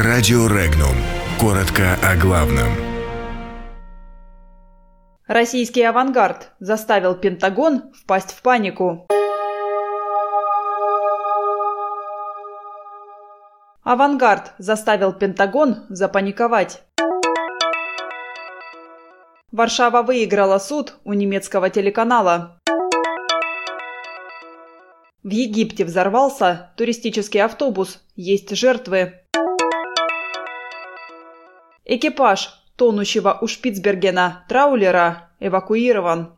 Радио Регнум. Коротко о главном. Российский авангард заставил Пентагон впасть в панику. Авангард заставил Пентагон запаниковать. Варшава выиграла суд у немецкого телеканала. В Египте взорвался туристический автобус. Есть жертвы. Экипаж тонущего у Шпицбергена траулера эвакуирован.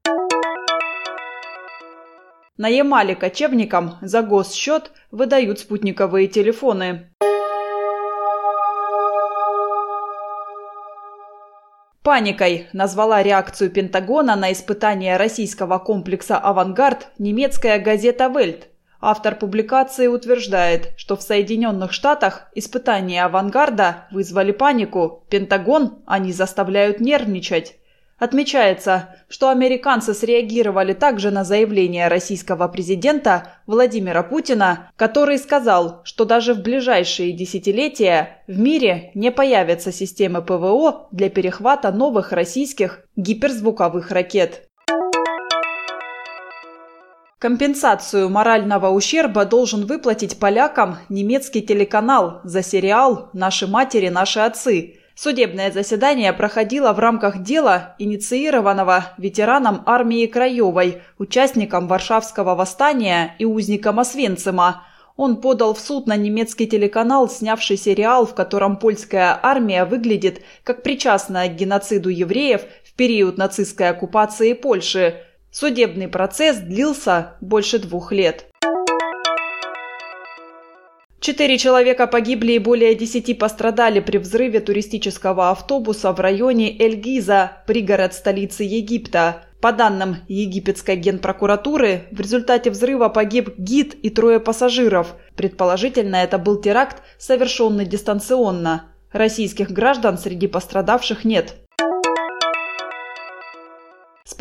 На Ямале кочевникам за госсчет выдают спутниковые телефоны. Паникой назвала реакцию Пентагона на испытание российского комплекса «Авангард» немецкая газета «Вельт». Автор публикации утверждает, что в Соединенных Штатах испытания «Авангарда» вызвали панику, Пентагон они заставляют нервничать. Отмечается, что американцы среагировали также на заявление российского президента Владимира Путина, который сказал, что даже в ближайшие десятилетия в мире не появятся системы ПВО для перехвата новых российских гиперзвуковых ракет. Компенсацию морального ущерба должен выплатить полякам немецкий телеканал за сериал «Наши матери, наши отцы», Судебное заседание проходило в рамках дела, инициированного ветераном армии Краевой, участником Варшавского восстания и узником Освенцима. Он подал в суд на немецкий телеканал, снявший сериал, в котором польская армия выглядит как причастная к геноциду евреев в период нацистской оккупации Польши. Судебный процесс длился больше двух лет. Четыре человека погибли и более десяти пострадали при взрыве туристического автобуса в районе Эль-Гиза, пригород столицы Египта. По данным египетской генпрокуратуры, в результате взрыва погиб гид и трое пассажиров. Предположительно, это был теракт, совершенный дистанционно. Российских граждан среди пострадавших нет.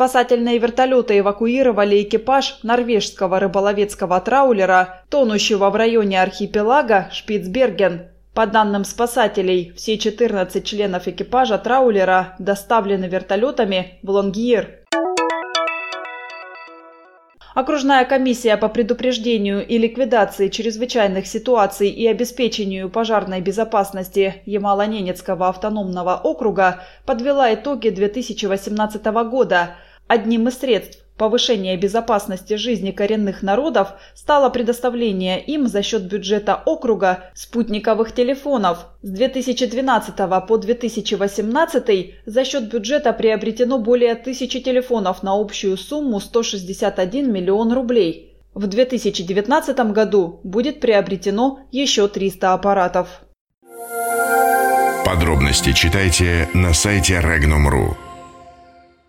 Спасательные вертолеты эвакуировали экипаж норвежского рыболовецкого траулера, тонущего в районе архипелага Шпицберген. По данным спасателей, все 14 членов экипажа траулера доставлены вертолетами в Лонгьер. Окружная комиссия по предупреждению и ликвидации чрезвычайных ситуаций и обеспечению пожарной безопасности Ямало-Ненецкого автономного округа подвела итоги 2018 года. Одним из средств повышения безопасности жизни коренных народов стало предоставление им за счет бюджета округа спутниковых телефонов. С 2012 по 2018 за счет бюджета приобретено более тысячи телефонов на общую сумму 161 миллион рублей. В 2019 году будет приобретено еще 300 аппаратов. Подробности читайте на сайте Regnum.ru.